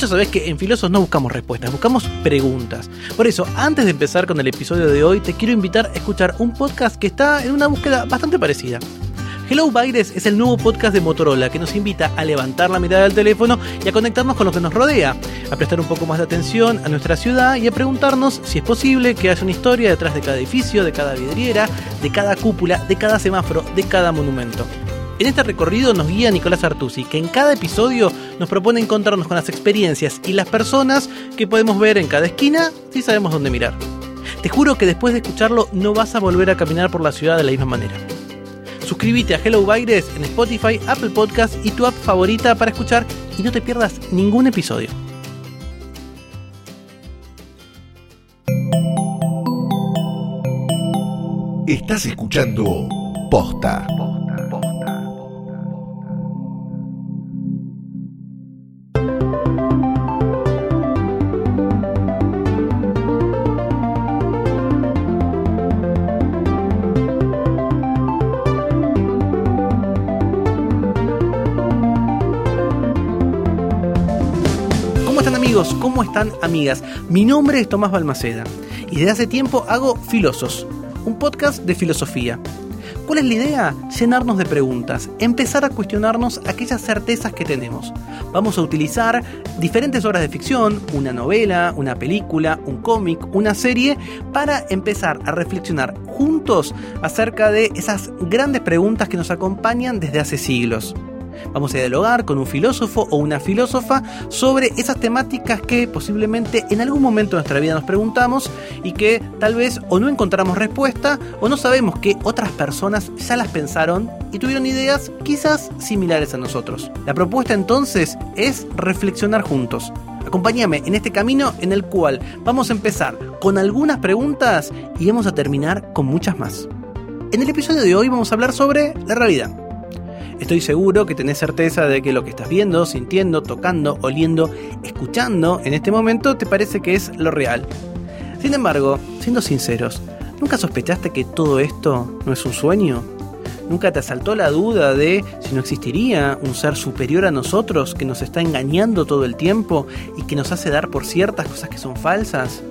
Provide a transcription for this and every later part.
Ya sabés que en Filosos no buscamos respuestas, buscamos preguntas. Por eso, antes de empezar con el episodio de hoy, te quiero invitar a escuchar un podcast que está en una búsqueda bastante parecida. Hello Baires es el nuevo podcast de Motorola que nos invita a levantar la mirada del teléfono y a conectarnos con lo que nos rodea, a prestar un poco más de atención a nuestra ciudad y a preguntarnos si es posible que haya una historia detrás de cada edificio, de cada vidriera, de cada cúpula, de cada semáforo, de cada monumento. En este recorrido nos guía Nicolás Artusi, que en cada episodio nos propone encontrarnos con las experiencias y las personas que podemos ver en cada esquina si sabemos dónde mirar. Te juro que después de escucharlo no vas a volver a caminar por la ciudad de la misma manera. Suscríbete a Hello Baires en Spotify, Apple Podcast y tu app favorita para escuchar y no te pierdas ningún episodio. Estás escuchando Posta. ¿Cómo están amigas? Mi nombre es Tomás Balmaceda y desde hace tiempo hago Filosos, un podcast de filosofía. ¿Cuál es la idea? Llenarnos de preguntas, empezar a cuestionarnos aquellas certezas que tenemos. Vamos a utilizar diferentes obras de ficción, una novela, una película, un cómic, una serie, para empezar a reflexionar juntos acerca de esas grandes preguntas que nos acompañan desde hace siglos. Vamos a dialogar con un filósofo o una filósofa sobre esas temáticas que posiblemente en algún momento de nuestra vida nos preguntamos y que tal vez o no encontramos respuesta o no sabemos que otras personas ya las pensaron y tuvieron ideas quizás similares a nosotros. La propuesta entonces es reflexionar juntos. Acompáñame en este camino en el cual vamos a empezar con algunas preguntas y vamos a terminar con muchas más. En el episodio de hoy vamos a hablar sobre la realidad. Estoy seguro que tenés certeza de que lo que estás viendo, sintiendo, tocando, oliendo, escuchando en este momento te parece que es lo real. Sin embargo, siendo sinceros, ¿nunca sospechaste que todo esto no es un sueño? ¿Nunca te asaltó la duda de si no existiría un ser superior a nosotros que nos está engañando todo el tiempo y que nos hace dar por ciertas cosas que son falsas?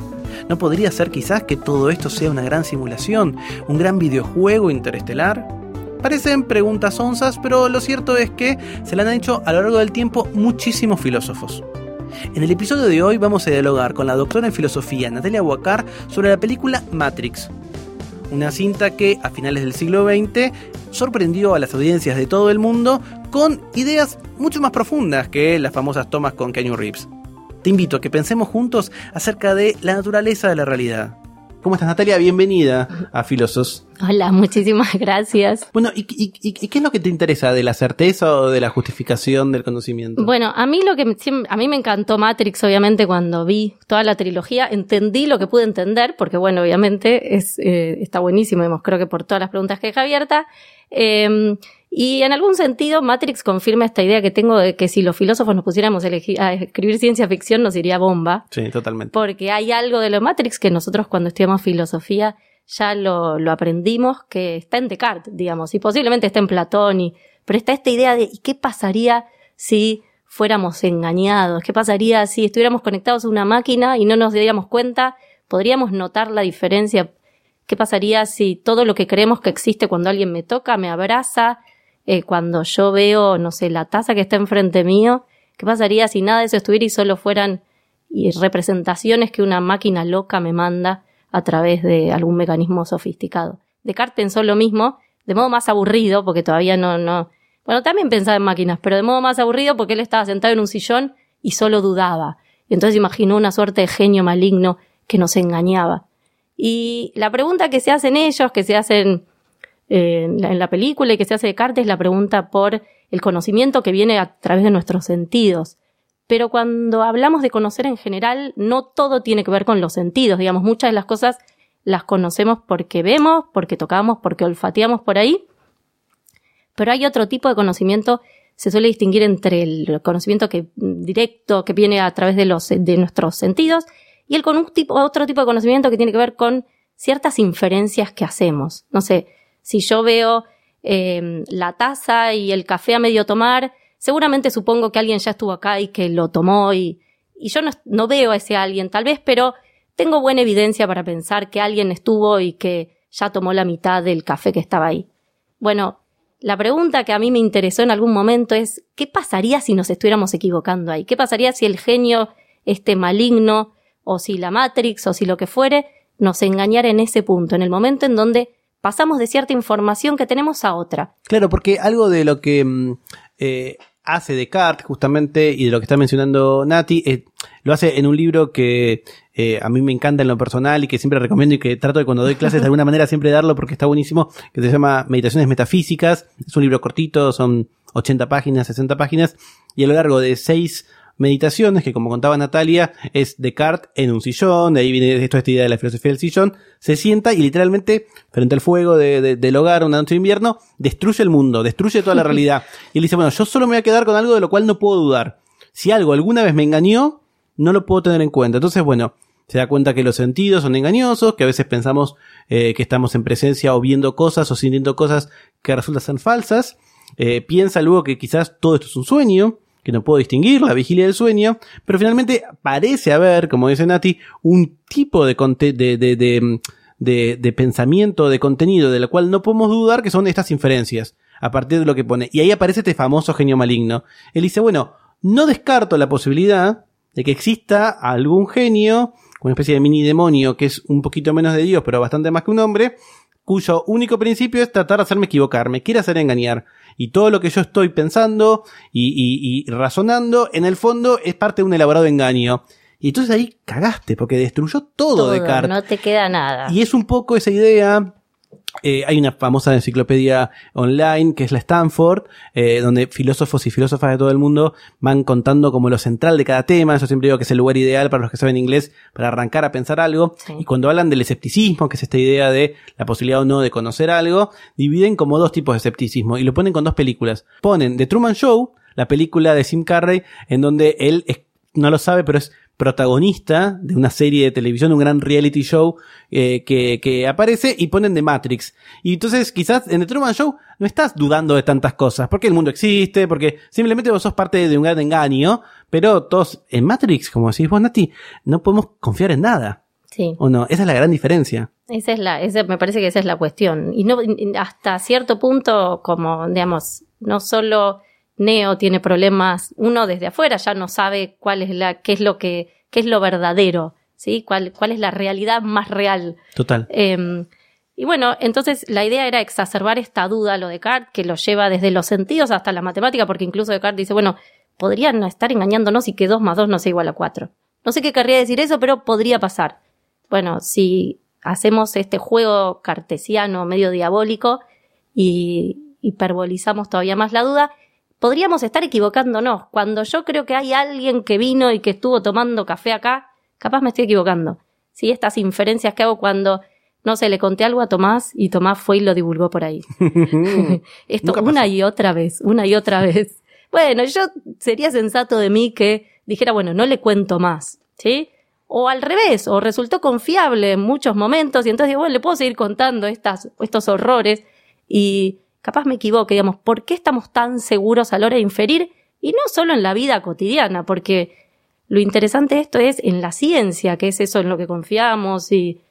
¿No podría ser quizás que todo esto sea una gran simulación, un gran videojuego interestelar? Parecen preguntas onzas, pero lo cierto es que se la han hecho a lo largo del tiempo muchísimos filósofos. En el episodio de hoy vamos a dialogar con la doctora en filosofía Natalia Huacar sobre la película Matrix, una cinta que a finales del siglo XX sorprendió a las audiencias de todo el mundo con ideas mucho más profundas que las famosas tomas con Keanu Reeves. Te invito a que pensemos juntos acerca de la naturaleza de la realidad. ¿Cómo estás, Natalia? Bienvenida a Filosos. Hola, muchísimas gracias. Bueno, ¿y, y, y qué es lo que te interesa de la certeza o de la justificación del conocimiento? Bueno, a mí lo que me- a mí me encantó Matrix, obviamente, cuando vi toda la trilogía, entendí lo que pude entender, porque bueno, obviamente es eh, está buenísimo, creo que por todas las preguntas que deja abierta. Eh, y en algún sentido, Matrix confirma esta idea que tengo de que si los filósofos nos pusiéramos a, escribir ciencia ficción nos iría bomba. Sí, totalmente. porque hay algo de lo Matrix que nosotros cuando estudiamos filosofía ya lo, lo aprendimos, que está en Descartes, digamos, y posiblemente está en Platón, y, pero está esta idea de ¿y qué pasaría si fuéramos engañados? ¿Qué pasaría si estuviéramos conectados a una máquina y no nos diéramos cuenta? ¿Podríamos notar la diferencia? ¿Qué pasaría si todo lo que creemos que existe cuando alguien me toca, me abraza, eh, cuando yo veo, no sé, la taza que está enfrente mío? ¿Qué pasaría si nada de eso estuviera y solo fueran y representaciones que una máquina loca me manda a través de algún mecanismo sofisticado. Descartes pensó lo mismo, de modo más aburrido, porque todavía no, no, bueno, también pensaba en máquinas, pero de modo más aburrido porque él estaba sentado en un sillón y solo dudaba. Y entonces imaginó una suerte de genio maligno que nos engañaba. Y la pregunta que se hacen ellos, que se hacen en, la, en la película y que se hace Descartes, es la pregunta por el conocimiento que viene a través de nuestros sentidos. Pero cuando hablamos de conocer en general, no todo tiene que ver con los sentidos, digamos, muchas de las cosas las conocemos porque vemos, porque tocamos, porque olfateamos por ahí, pero hay otro tipo de conocimiento, se suele distinguir entre el conocimiento que, directo que viene a través de, los, de nuestros sentidos y el con un tipo, otro tipo de conocimiento que tiene que ver con ciertas inferencias que hacemos. No sé, si yo veo eh, la taza y el café a medio tomar, seguramente supongo que alguien ya estuvo acá y que lo tomó y, y yo no, no veo a ese alguien tal vez, pero tengo buena evidencia para pensar que alguien estuvo y que ya tomó la mitad del café que estaba ahí. Bueno, la pregunta que a mí me interesó en algún momento es, ¿qué pasaría si nos estuviéramos equivocando ahí? ¿Qué pasaría si el genio, este maligno, o si la Matrix, o si lo que fuere, nos engañara en ese punto, en el momento en donde pasamos de cierta información que tenemos a otra? Claro, porque algo de lo que mm, eh, hace Descartes justamente y de lo que está mencionando Nati, eh, lo hace en un libro que eh, a mí me encanta en lo personal y que siempre recomiendo y que trato de cuando doy clases de alguna manera siempre darlo porque está buenísimo, que se llama Meditaciones Metafísicas. Es un libro cortito, son 80 páginas, 60 páginas, y a lo largo de seis meditaciones, que como contaba Natalia, es Descartes en un sillón, de ahí viene esto, esta idea de la filosofía del sillón, se sienta y literalmente, frente al fuego de, del hogar, una noche de invierno, destruye el mundo, destruye toda la realidad. Y él dice, bueno, yo solo me voy a quedar con algo de lo cual no puedo dudar. Si algo alguna vez me engañó, no lo puedo tener en cuenta. Entonces, bueno, se da cuenta que los sentidos son engañosos, que a veces pensamos eh, que estamos en presencia o viendo cosas o sintiendo cosas que resultan ser falsas. Eh, piensa luego que quizás todo esto es un sueño, que no puedo distinguir, la vigilia del sueño, pero finalmente parece haber, como dice Nati, un tipo de, de, de, de, de pensamiento, de contenido, de lo cual no podemos dudar que son estas inferencias, a partir de lo que pone. Y ahí aparece este famoso genio maligno. Él dice, bueno, no descarto la posibilidad de que exista algún genio, una especie de mini demonio que es un poquito menos de Dios, pero bastante más que un hombre, cuyo único principio es tratar de hacerme equivocarme, quiere hacer engañar. Y todo lo que yo estoy pensando y, razonando, en el fondo, es parte de un elaborado engaño. Y entonces ahí cagaste, porque destruyó todo, Todo, Descartes. no te queda nada. Y es un poco esa idea. Eh, hay una famosa enciclopedia online que es la Stanford, eh, donde filósofos y filósofas de todo el mundo van contando como lo central de cada tema. Yo siempre digo que es el lugar ideal para los que saben inglés para arrancar a pensar algo. Sí. Y cuando hablan del escepticismo, que es esta idea de la posibilidad o no de conocer algo, dividen como dos tipos de escepticismo y lo ponen con dos películas. Ponen The Truman Show, la película de Jim Carrey, en donde él es- no lo sabe, pero es protagonista de una serie de televisión, un gran reality show eh, que, que aparece y ponen de Matrix. Y entonces quizás en The Truman Show no estás dudando de tantas cosas, porque el mundo existe, porque simplemente vos sos parte de un gran engaño, pero todos en Matrix, como decís vos, Nati, no podemos confiar en nada. Sí. ¿O no? Esa es la gran diferencia. Esa es la, esa, me parece que esa es la cuestión. Y no, hasta cierto punto, como, digamos, no solo Neo tiene problemas, uno desde afuera ya no sabe cuál es la, qué es lo que, qué es lo verdadero, ¿sí? Cuál, cuál es la realidad más real. Total. Eh, y bueno, entonces la idea era exacerbar esta duda, lo de Descartes, que lo lleva desde los sentidos hasta la matemática, porque incluso Descartes dice, bueno, podrían estar engañándonos y que 2 más 2 no sea igual a 4. No sé qué querría decir eso, pero podría pasar. Bueno, si hacemos este juego cartesiano medio diabólico y hiperbolizamos todavía más la duda, podríamos estar equivocándonos. Cuando yo creo que hay alguien que vino y que estuvo tomando café acá, capaz me estoy equivocando. Sí, estas inferencias que hago cuando, no sé, le conté algo a Tomás y Tomás fue y lo divulgó por ahí. Esto Nunca pasó. una y otra vez, una y otra vez. Bueno, yo sería sensato de mí que dijera, bueno, no le cuento más, ¿sí? O al revés, o resultó confiable en muchos momentos y entonces digo, bueno, le puedo seguir contando estas, estos horrores y capaz me equivoque, digamos, ¿por qué estamos tan seguros a la hora de inferir? Y no solo en la vida cotidiana, porque lo interesante de esto es en la ciencia, que es eso en lo que confiamos y,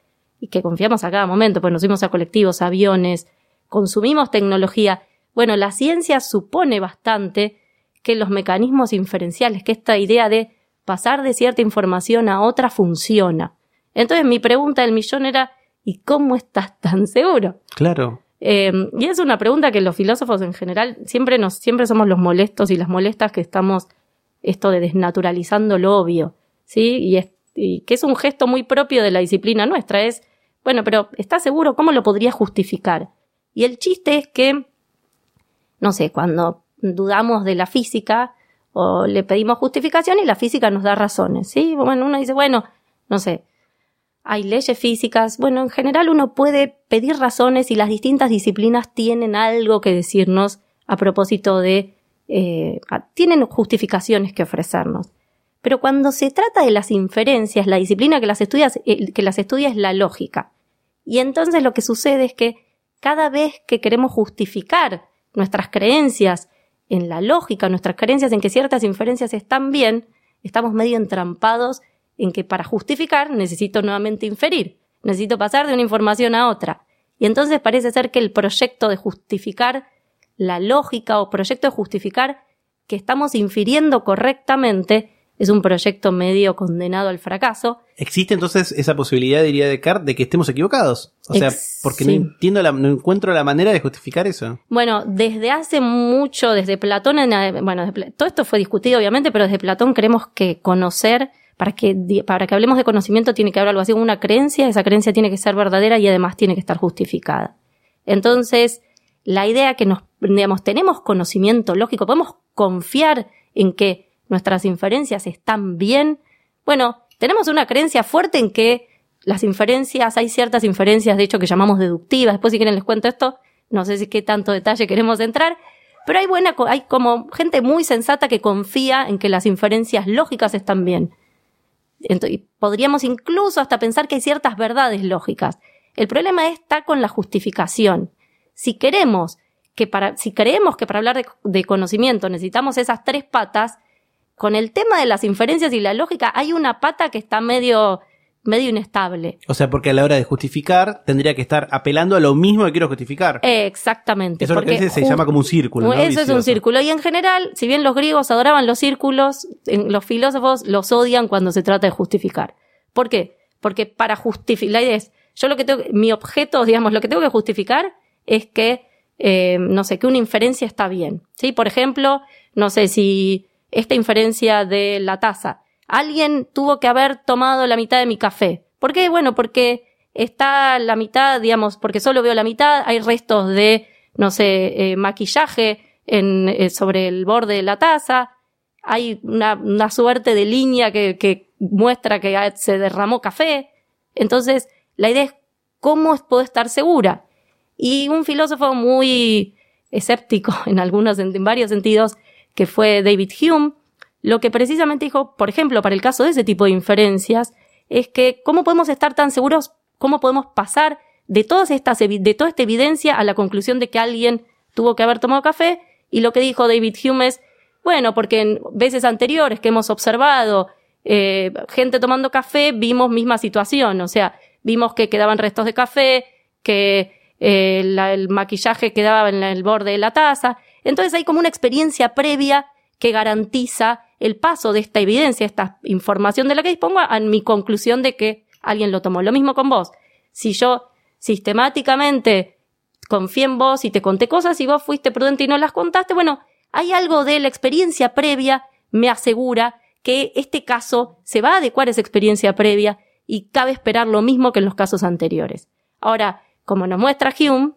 que confiamos a cada momento, pues nos subimos a colectivos, aviones, consumimos tecnología. Bueno, la ciencia supone bastante que los mecanismos inferenciales, que esta idea de pasar de cierta información a otra funciona. Entonces mi pregunta del millón era, ¿y cómo estás tan seguro? Claro. Eh, y es una pregunta que los filósofos en general siempre nos, siempre somos los molestos y las molestas que estamos esto de desnaturalizando lo obvio, ¿sí? Y, es- y que es un gesto muy propio de la disciplina nuestra, es, bueno, pero ¿estás seguro? ¿Cómo lo podría justificar? Y el chiste es que, no sé, cuando dudamos de la física o le pedimos justificación y la física nos da razones, ¿sí? Bueno, uno dice, bueno, no sé, hay leyes físicas. Bueno, en general uno puede pedir razones y las distintas disciplinas tienen algo que decirnos a propósito de... eh, tienen justificaciones que ofrecernos. Pero cuando se trata de las inferencias, la disciplina que las, estudias, eh, que las estudia es la lógica. Y entonces lo que sucede es que cada vez que queremos justificar nuestras creencias en la lógica, nuestras creencias en que ciertas inferencias están bien, estamos medio entrampados en que para justificar necesito nuevamente inferir, necesito pasar de una información a otra. Y entonces parece ser que el proyecto de justificar la lógica o proyecto de justificar que estamos infiriendo correctamente es un proyecto medio condenado al fracaso. Existe entonces esa posibilidad, diría Descartes, de que estemos equivocados. O sea, Ex- porque sí. no entiendo, la- no encuentro la manera de justificar eso. Bueno, desde hace mucho, desde Platón, en, ade- bueno, desde todo esto fue discutido obviamente, pero desde Platón creemos que conocer, para que, para que hablemos de conocimiento tiene que haber algo así como una creencia, esa creencia tiene que ser verdadera y además tiene que estar justificada. Entonces, la idea que nos, digamos, tenemos conocimiento lógico, podemos confiar en que nuestras inferencias están bien. Bueno, tenemos una creencia fuerte en que las inferencias, hay ciertas inferencias, de hecho, que llamamos deductivas. Después, si quieren, les cuento esto. No sé si qué tanto detalle queremos entrar. Pero hay buena, hay como gente muy sensata que confía en que las inferencias lógicas están bien. Ento- y podríamos incluso hasta pensar que hay ciertas verdades lógicas. El problema está con la justificación. Si queremos que para, si creemos que para hablar de, de conocimiento necesitamos esas tres patas, con el tema de las inferencias y la lógica hay una pata que está medio, medio inestable. O sea, porque a la hora de justificar tendría que estar apelando a lo mismo que quiero justificar. Eh, Exactamente. eso es lo que porque dice, se llama como un círculo. ¿no? Eso es un círculo. Y en general, si bien los griegos adoraban los círculos, los filósofos los odian cuando se trata de justificar. ¿Por qué? Porque para justificar, la idea es, yo lo que tengo, mi objeto, digamos, lo que tengo que justificar es que, eh, no sé, que una inferencia está bien. ¿Sí? Por ejemplo, no sé si esta inferencia de la taza. Alguien tuvo que haber tomado la mitad de mi café. ¿Por qué? Bueno, porque está la mitad, digamos, porque solo veo la mitad, hay restos de, no sé, eh, maquillaje eh, sobre el borde de la taza, hay una, suerte de línea que, que muestra que se derramó café. Entonces, la idea es cómo puedo estar segura. Y un filósofo muy escéptico en algunos, en varios sentidos, que fue David Hume, lo que precisamente dijo, por ejemplo, para el caso de ese tipo de inferencias, es que cómo podemos estar tan seguros, cómo podemos pasar de todas estas, de toda esta evidencia a la conclusión de que alguien tuvo que haber tomado café. Y lo que dijo David Hume es, bueno, porque en veces anteriores que hemos observado eh, gente tomando café, vimos misma situación, o sea, vimos que quedaban restos de café, que eh, el maquillaje quedaba en el borde de la taza. Entonces hay como una experiencia previa que garantiza el paso de esta evidencia, esta información de la que dispongo, a mi conclusión de que alguien lo tomó. Lo mismo con vos. Si yo sistemáticamente confié en vos y te conté cosas y vos fuiste prudente y no las contaste, bueno, hay algo de la experiencia previa me asegura que este caso se va a adecuar a esa experiencia previa y cabe esperar lo mismo que en los casos anteriores. Ahora, como nos muestra Hume,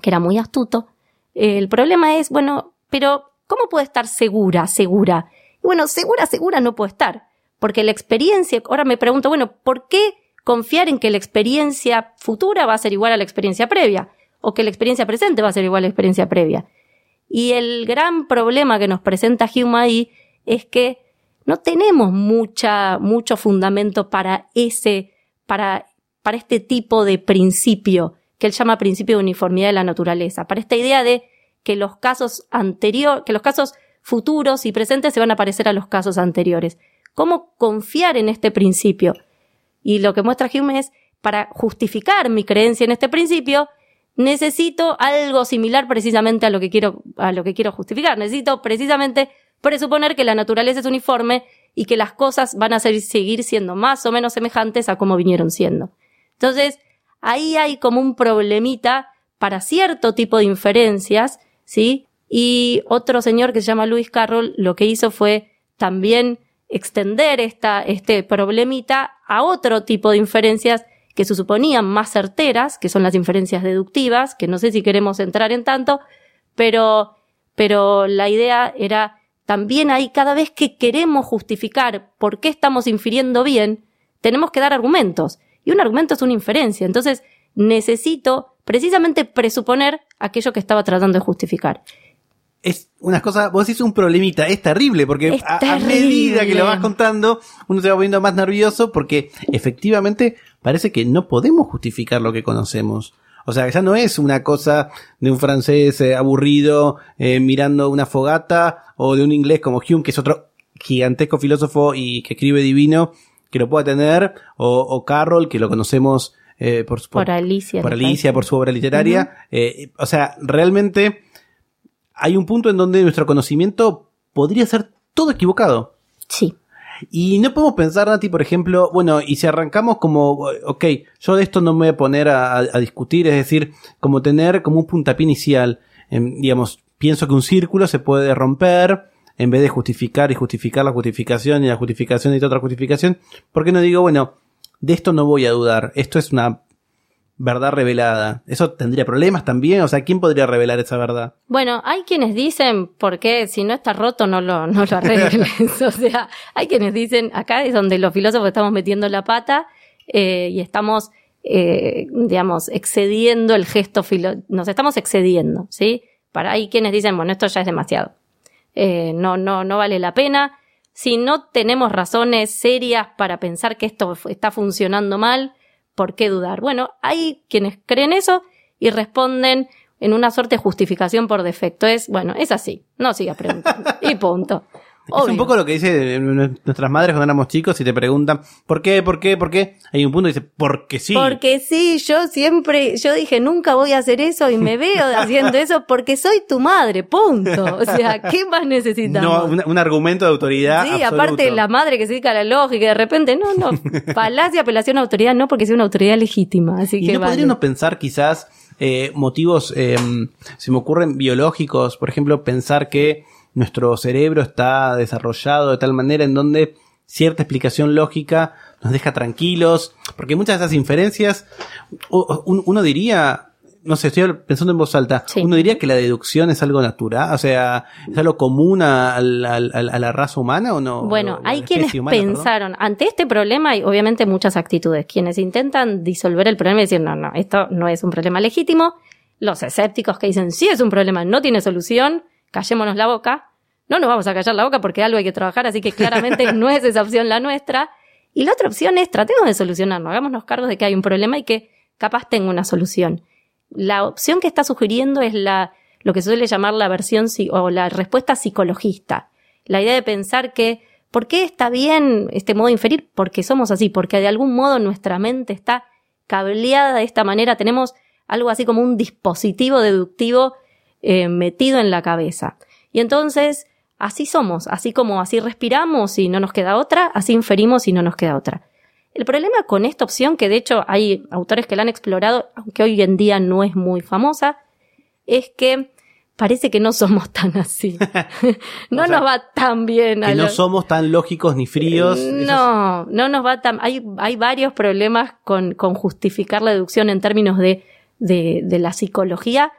que era muy astuto, el problema es, bueno, pero ¿cómo puedo estar segura, segura? Y bueno, segura, segura no puedo estar, porque la experiencia, ahora me pregunto, bueno, ¿por qué confiar en que la experiencia futura va a ser igual a la experiencia previa? O que la experiencia presente va a ser igual a la experiencia previa. Y el gran problema que nos presenta Hume ahí es que no tenemos mucha, mucho fundamento para ese, para, para este tipo de principio que él llama principio de uniformidad de la naturaleza, para esta idea de que los casos anteriores, que los casos futuros y presentes se van a parecer a los casos anteriores. ¿Cómo confiar en este principio? Y lo que muestra Hume es, para justificar mi creencia en este principio, necesito algo similar precisamente a lo que quiero, a lo que quiero justificar. Necesito precisamente presuponer que la naturaleza es uniforme y que las cosas van a seguir siendo más o menos semejantes a como vinieron siendo. Entonces, ahí hay como un problemita para cierto tipo de inferencias, ¿sí? Y otro señor que se llama Lewis Carroll lo que hizo fue también extender esta, este problemita a otro tipo de inferencias que se suponían más certeras, que son las inferencias deductivas, que no sé si queremos entrar en tanto, pero, pero la idea era también ahí cada vez que queremos justificar por qué estamos infiriendo bien, tenemos que dar argumentos. Y un argumento es una inferencia. Entonces, necesito precisamente presuponer aquello que estaba tratando de justificar. Es una cosa, vos decís un problemita, es terrible, porque a, medida que lo vas contando, uno se va poniendo más nervioso porque efectivamente parece que no podemos justificar lo que conocemos. O sea, ya no es una cosa de un francés eh, aburrido eh, mirando una fogata o de un inglés como Hume, que es otro gigantesco filósofo y que escribe divino que lo pueda tener, o, o Carroll, que lo conocemos eh, por, su- Por Alicia, por Alicia, por su obra literaria. Eh, o sea, realmente hay un punto en donde nuestro conocimiento podría ser todo equivocado. Sí. Y no podemos pensar, Nati, por ejemplo, bueno, y si arrancamos como, ok, yo de esto no me voy a poner a, a discutir, es decir, como tener como un puntapié inicial, em, digamos, pienso que un círculo se puede romper, en vez de justificar y justificar la justificación y la justificación y otra justificación, ¿por qué no digo, bueno, de esto no voy a dudar, esto es una verdad revelada? ¿Eso tendría problemas también? O sea, ¿quién podría revelar esa verdad? Bueno, hay quienes dicen, porque si no está roto no lo, no lo arregles. o sea, hay quienes dicen, acá es donde los filósofos estamos metiendo la pata eh, y estamos, eh, digamos, excediendo el gesto filo nos estamos excediendo, ¿sí? Para hay quienes dicen, bueno, esto ya es demasiado. Eh, no, no, no vale la pena. Si no tenemos razones serias para pensar que esto está funcionando mal, ¿por qué dudar? Bueno, hay quienes creen eso y responden en una suerte de justificación por defecto. Es, bueno, es así, no sigas preguntando. y punto. Es un poco lo que dice nuestras madres cuando éramos chicos y te preguntan, ¿por qué? ¿Por qué? ¿Por qué? Hay un punto que dice, porque sí. Porque sí, yo siempre, yo dije, nunca voy a hacer eso y me veo haciendo eso porque soy tu madre, punto. O sea, ¿qué más necesitamos? No, un, un argumento de autoridad. Sí, absoluto. aparte la madre que se dedica a la lógica y de repente, no, no, falacia, apelación a autoridad, no porque sea una autoridad legítima, así Y que no vale. podría uno pensar quizás eh, motivos, eh, se me ocurren biológicos, por ejemplo, pensar que nuestro cerebro está desarrollado de tal manera en donde cierta explicación lógica nos deja tranquilos, porque muchas de esas inferencias, uno diría, no sé, estoy pensando en voz alta, Sí. uno diría que la deducción es algo natural, o sea, es algo común a, la raza humana o no? Bueno, hay quienes humana, perdón. pensaron, ante este problema hay obviamente muchas actitudes, quienes intentan disolver el problema y decir, no, no, esto no es un problema legítimo, los escépticos que dicen, sí es un problema, no tiene solución, callémonos la boca, no nos vamos a callar la boca porque algo hay que trabajar, así que claramente no es esa opción la nuestra. Y la otra opción es, tratemos de solucionarlo, hagámonos cargo de que hay un problema y que capaz tenga una solución. La opción que está sugiriendo es la, lo que suele llamar la versión si- o la respuesta psicologista. La idea de pensar que, ¿por qué está bien este modo de inferir? Porque somos así, porque de algún modo nuestra mente está cableada de esta manera, tenemos algo así como un dispositivo deductivo eh, metido en la cabeza. Y entonces, así somos, así como así respiramos y no nos queda otra, así inferimos y no nos queda otra. El problema con esta opción, que de hecho hay autores que la han explorado, aunque hoy en día no es muy famosa, es que parece que no somos tan así. no O sea, nos va tan bien. a Que no somos tan lógicos ni fríos. es- no, no nos va tan. Hay, hay varios problemas con, con justificar la deducción en términos de, de, de la psicología.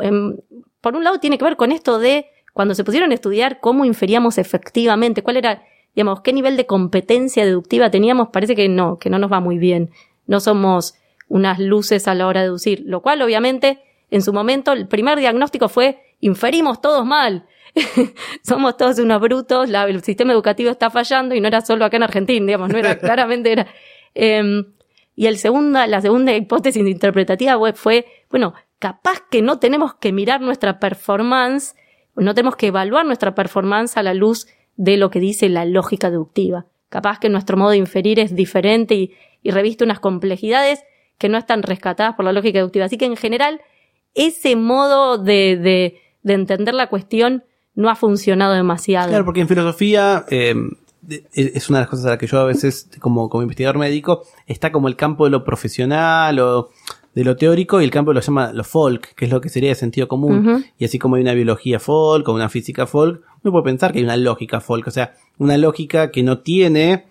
Em, por un lado, tiene que ver con esto de cuando se pusieron a estudiar cómo inferíamos efectivamente, cuál era, digamos, qué nivel de competencia deductiva teníamos, parece que no, que no nos va muy bien. No somos unas luces a la hora de deducir, lo cual, obviamente, en su momento, el primer diagnóstico fue inferimos todos mal. Somos todos unos brutos, la- el sistema educativo está fallando y no era solo acá en Argentina, digamos, no era, claramente era. Em, y el segunda, la segunda hipótesis interpretativa fue, bueno, capaz que no tenemos que mirar nuestra performance, no tenemos que evaluar nuestra performance a la luz de lo que dice la lógica deductiva. Capaz que nuestro modo de inferir es diferente y, y reviste unas complejidades que no están rescatadas por la lógica deductiva. Así que en general, ese modo de, de, de entender la cuestión no ha funcionado demasiado. Claro, porque en filosofía eh, de- es una de las cosas a las que yo a veces, como, como investigador médico, está como el campo de lo profesional o de lo teórico y el campo lo llama lo folk, que es lo que sería de sentido común. Y así como hay una biología folk o una física folk, uno puede pensar que hay una lógica folk, o sea, una lógica que no tiene,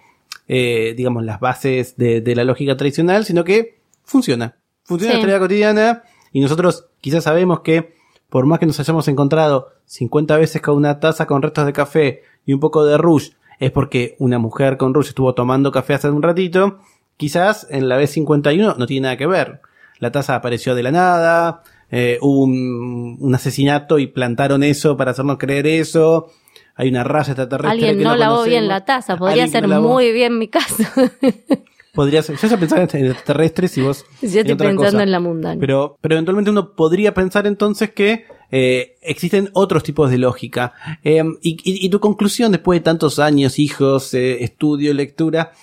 eh, digamos, las bases de, de la lógica tradicional, sino que funciona. Funciona en la realidad cotidiana y nosotros quizás sabemos que por más que nos hayamos encontrado 50 veces con una taza con restos de café y un poco de rouge, es porque una mujer con rouge estuvo tomando café hace un ratito, quizás en la vez 51 no tiene nada que ver. La taza apareció de la nada, eh, hubo un, un asesinato y plantaron eso para hacernos creer eso. Hay una raza extraterrestre Alguien que no, lavó conocemos. bien la taza, podría ser no lavó. muy bien mi caso. Podría ser. Yo ya pensaba en extraterrestres y vos. Yo estoy pensando cosa. en la mundana. Pero, pero eventualmente uno podría pensar entonces que eh, existen otros tipos de lógica. Eh, y, y- y tu conclusión después de tantos años, hijos, eh, estudio, lectura,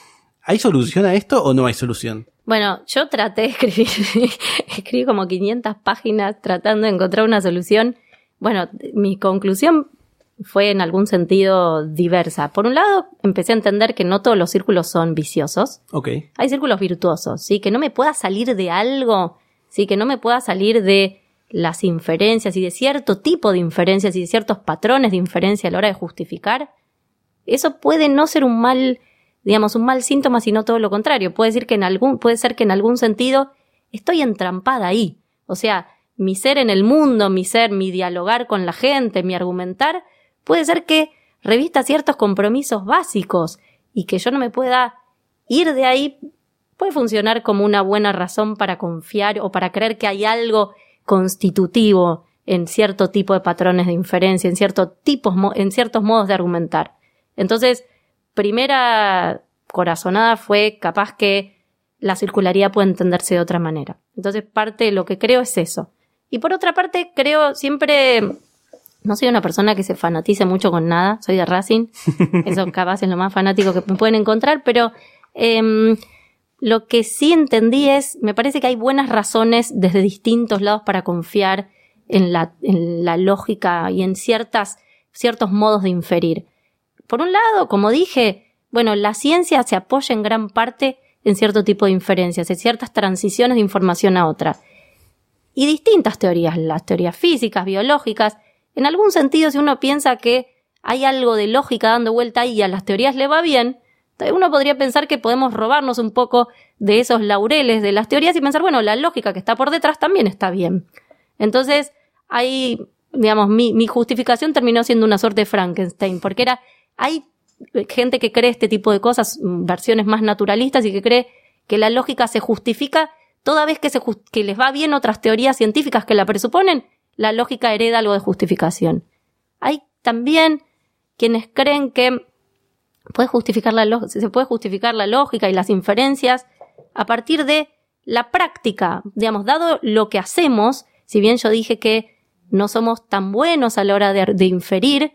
¿hay solución a esto o no hay solución? Bueno, yo traté de escribir, escribí como 500 páginas tratando de encontrar una solución. Bueno, mi conclusión fue en algún sentido diversa. Por un lado, empecé a entender que no todos los círculos son viciosos. Ok. Hay círculos virtuosos, ¿sí? Que no me pueda salir de algo, ¿sí? Que no me pueda salir de las inferencias y de cierto tipo de inferencias y de ciertos patrones de inferencia a la hora de justificar. Eso puede no ser un mal, digamos, un mal síntoma, sino todo lo contrario. Puede decir que en algún, puede ser que en algún sentido estoy entrampada ahí. O sea, mi ser en el mundo, mi ser, mi dialogar con la gente, mi argumentar, puede ser que revista ciertos compromisos básicos y que yo no me pueda ir de ahí puede funcionar como una buena razón para confiar o para creer que hay algo constitutivo en cierto tipo de patrones de inferencia, en, cierto tipos, en ciertos modos de argumentar. Entonces, primera corazonada fue capaz que la circularidad puede entenderse de otra manera. Entonces, parte de lo que creo es eso. Y por otra parte, creo siempre, no soy una persona que se fanatice mucho con nada, soy de Racing, eso capaz es lo más fanático que me pueden encontrar, pero em, lo que sí entendí es, me parece que hay buenas razones desde distintos lados para confiar en la, en la lógica y en ciertas, ciertos modos de inferir. Por un lado, como dije, bueno, la ciencia se apoya en gran parte en cierto tipo de inferencias, en ciertas transiciones de información a otra. Y distintas teorías, las teorías físicas, biológicas, en algún sentido, si uno piensa que hay algo de lógica dando vuelta ahí y a las teorías le va bien, uno podría pensar que podemos robarnos un poco de esos laureles de las teorías y pensar, bueno, la lógica que está por detrás también está bien. Entonces, hay, digamos, mi, mi justificación terminó siendo una suerte de Frankenstein, porque era, hay gente que cree este tipo de cosas, mm, versiones más naturalistas y que cree que la lógica se justifica toda vez que, se les va bien otras teorías científicas que la presuponen, la lógica hereda algo de justificación. Hay también quienes creen que puede justificar la se puede justificar la lógica y las inferencias a partir de la práctica. Digamos, dado lo que hacemos, si bien yo dije que no somos tan buenos a la hora de inferir,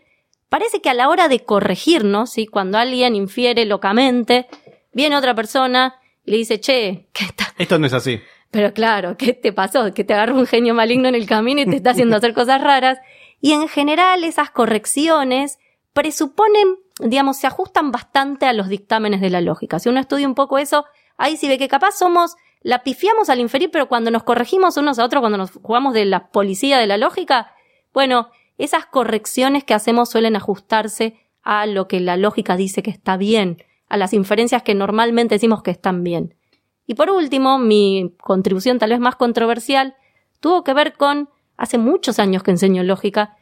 parece que a la hora de corregirnos, ¿sí? cuando alguien infiere locamente, viene otra persona y le dice, che, ¿qué está, Esto no es así. pero claro, ¿qué te pasó? Que te agarró un genio maligno en el camino y te está haciendo hacer cosas raras. Y en general esas correcciones presuponen, digamos, se ajustan bastante a los dictámenes de la lógica. Si uno estudia un poco eso, ahí sí ve que capaz somos, la pifiamos al inferir, pero cuando nos corregimos unos a otros, cuando nos jugamos de la policía de la lógica, bueno, esas correcciones que hacemos suelen ajustarse a lo que la lógica dice que está bien, a las inferencias que normalmente decimos que están bien. Y por último, mi contribución tal vez más controversial tuvo que ver con hace muchos años que enseño lógica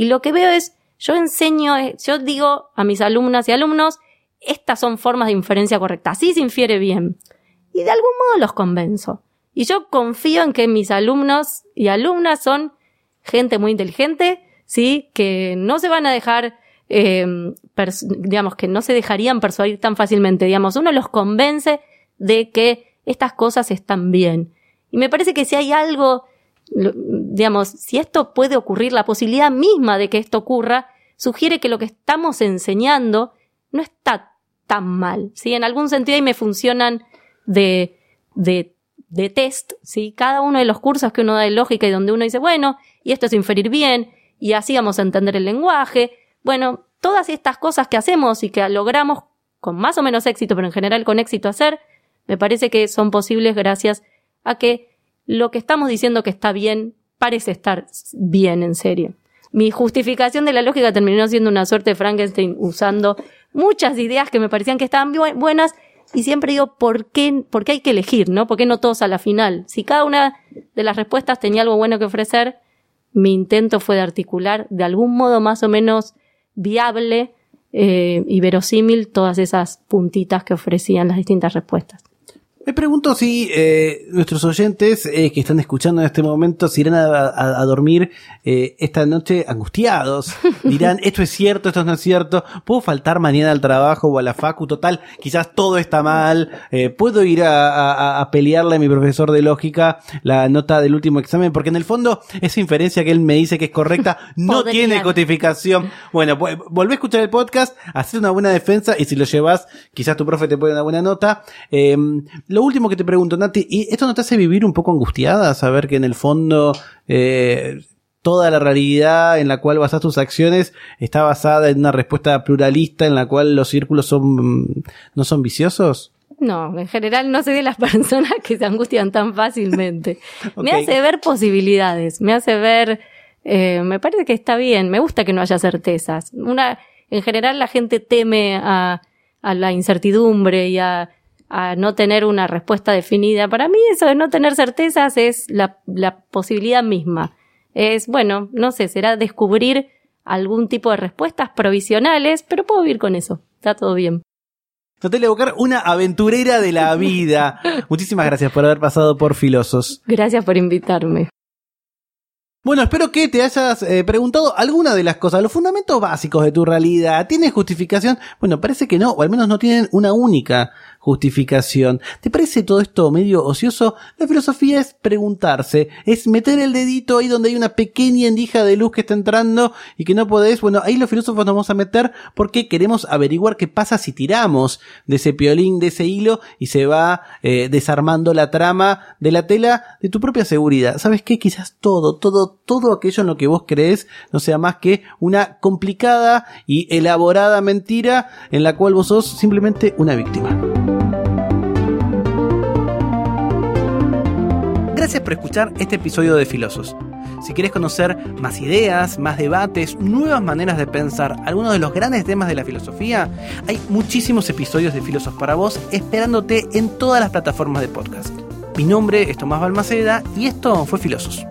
y lo que veo es, yo enseño, eh, yo digo a mis alumnas y alumnos, estas son formas de inferencia correcta, así se infiere bien. Y de algún modo los convenzo. Y yo confío en que mis alumnos y alumnas son gente muy inteligente, sí, que no se van a dejar, eh, digamos, que no se dejarían persuadir tan fácilmente, digamos, uno los convence de que estas cosas están bien. Y me parece que si hay algo, digamos, si esto puede ocurrir, la posibilidad misma de que esto ocurra, sugiere que lo que estamos enseñando no está tan mal. ¿sí? En algún sentido ahí me funcionan de, de, de test, ¿sí? Cada uno de los cursos que uno da de lógica y donde uno dice, bueno, y esto es inferir bien, y a entender el lenguaje. Bueno, todas estas cosas que hacemos y que logramos con más o menos éxito, pero en general con éxito hacer, me parece que son posibles gracias a que lo que estamos diciendo que está bien parece estar bien en serio. Mi justificación de la lógica terminó siendo una suerte de Frankenstein usando muchas ideas que me parecían que estaban bu- buenas y siempre digo, ¿por qué, ¿por qué hay que elegir? ¿no? ¿Por qué no todos a la final? Si cada una de las respuestas tenía algo bueno que ofrecer, mi intento fue de articular de algún modo más o menos viable eh, y verosímil todas esas puntitas que ofrecían las distintas respuestas. Me pregunto si eh, nuestros oyentes eh, que están escuchando en este momento se irán a, a- a dormir eh, esta noche angustiados. Dirán, esto es cierto, esto no es cierto. ¿Puedo faltar mañana al trabajo o a la facu? Total, quizás todo está mal. Eh, ¿Puedo ir a, pelearle a mi profesor de lógica la nota del último examen? Porque en el fondo esa inferencia que él me dice que es correcta no Podría. tiene codificación. Bueno, pues, volvé a escuchar el podcast, hacer una buena defensa y si lo llevas, quizás tu profe te pone una buena nota. Eh, lo último que te pregunto, Nati, ¿y esto no te hace vivir un poco angustiada? Saber que en el fondo eh, toda la realidad en la cual basas tus acciones está basada en una respuesta pluralista en la cual los círculos son no son viciosos. No, en general no soy de las personas que se angustian tan fácilmente. Me hace ver posibilidades, me hace ver, eh, me parece que está bien, me gusta que no haya certezas. Una, en general la gente teme a, a la incertidumbre y a, a no tener una respuesta definida. Para mí eso de no tener certezas es la, la posibilidad misma. Es, bueno, no sé, será descubrir algún tipo de respuestas provisionales, pero puedo vivir con eso. Está todo bien. Natalia Bocar, una aventurera de la vida. Muchísimas gracias por haber pasado por Filosos. Gracias por invitarme. Bueno, espero que te hayas eh, preguntado alguna de las cosas, los fundamentos básicos de tu realidad. ¿Tiene justificación? Bueno, parece que no, o al menos no tienen una única justificación. ¿Te parece todo esto medio ocioso? La filosofía es preguntarse, es meter el dedito ahí donde hay una pequeña endija de luz que está entrando y que no podés. Bueno, ahí los filósofos nos vamos a meter porque queremos averiguar qué pasa si tiramos de ese piolín, de ese hilo y se va eh, desarmando la trama de la tela de tu propia seguridad. ¿Sabes qué? Quizás todo, todo, todo aquello en lo que vos crees no sea más que una complicada y elaborada mentira en la cual vos sos simplemente una víctima. Gracias por escuchar este episodio de Filosos. Si quieres conocer más ideas, más debates, nuevas maneras de pensar algunos de los grandes temas de la filosofía, hay muchísimos episodios de Filosos para vos esperándote en todas las plataformas de podcast. Mi nombre es Tomás Balmaceda y esto fue Filosos.